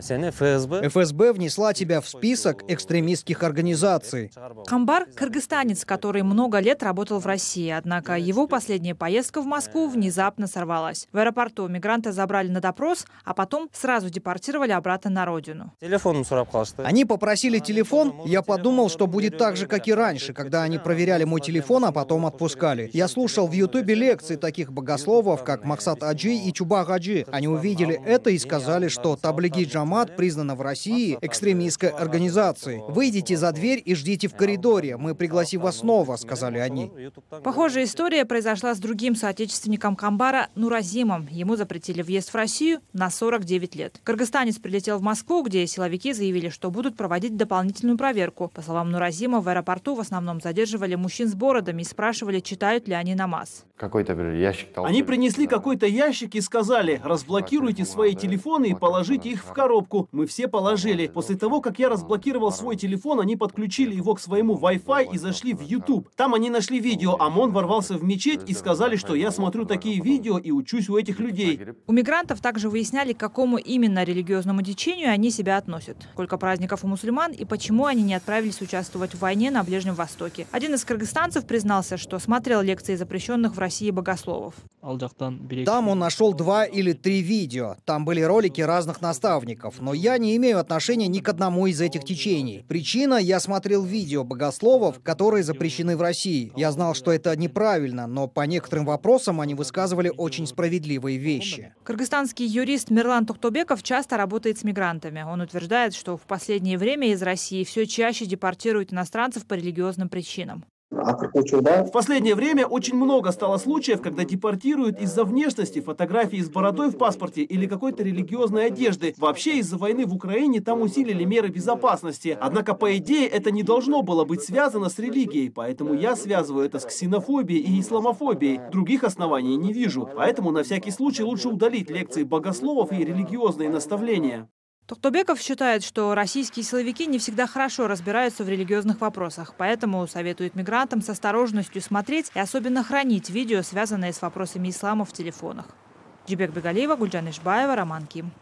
ФСБ внесла тебя в список экстремистских организаций. Камбар – кыргызстанец, который много лет работал в России, однако его последняя поездка в Москву внезапно сорвалась. В аэропорту мигранта забрали на допрос, а потом сразу депортировали обратно на родину. Они попросили телефон, я подумал, что будет так же, как и раньше, когда они проверяли мой телефон, а потом отпускали. Я слушал в Ютубе лекции таких богословов, как Максат Аджи и Чуба Хаджи. Они увидели это и сказали, что Таблиги Джамат признана в России экстремистской организацией. Выйдите за дверь и ждите в коридоре, мы пригласим вас снова, сказали они. Похожая история произошла с другим соотечественником Камбара Нуразимом. Ему запретили въезд в Россию на 49 лет. Кыргызстанец прилетел в Москву, где силовики заявили, что будут проводить дополнительную проверку. По словам Нуразима, в аэропорту в основном задерживали мужчин с бородами и спрашивали, читают ли они намаз. Какой-то ящик Они принесли какой-то ящик и сказали, разблокируйте свои телефоны и положите их в коробку. Мы все положили. После того, как я разблокировал свой телефон, они подключили его к своему Wi-Fi и зашли в YouTube. Там они нашли видео, ОМОН ворвался в мечеть и сказали, что я смотрю такие видео и учусь у этих людей. У мигрантов также выясняли, к какому именно религиозному течению они себя относят, сколько праздников у мусульман и почему они не отправились участвовать в войне на Ближнем Востоке. Один из кыргызстанцев признался, что смотрел лекции запрещенных в России богословов. Там он нашел два или три видео. Там были ролики разных наставников. Но я не имею отношения ни к одному из этих течений. Причина, я смотрел видео богословов, которые запрещены в России. Я знал, что это неправильно, но по некоторым вопросам они высказывали очень справедливые вещи. Кыргызстанский юрист Мирлан Тухтобеков часто работает с мигрантами. Он утверждает, что в последнее время из России все чаще депортируют иностранцев по религиозным причинам. В последнее время очень много стало случаев, когда депортируют из-за внешности, фотографии с бородой в паспорте или какой-то религиозной одежды. Вообще из-за войны в Украине там усилили меры безопасности. Однако, по идее, это не должно было быть связано с религией, поэтому я связываю это с ксенофобией и исламофобией. Других оснований не вижу. Поэтому на всякий случай лучше удалить лекции богословов и религиозные наставления. Тухтобеков считает, что российские силовики не всегда хорошо разбираются в религиозных вопросах, поэтому советует мигрантам с осторожностью смотреть и особенно хранить видео, связанные с вопросами ислама в телефонах. Джибек Бегалиева, Гульджан Ишбаева, Роман Ким.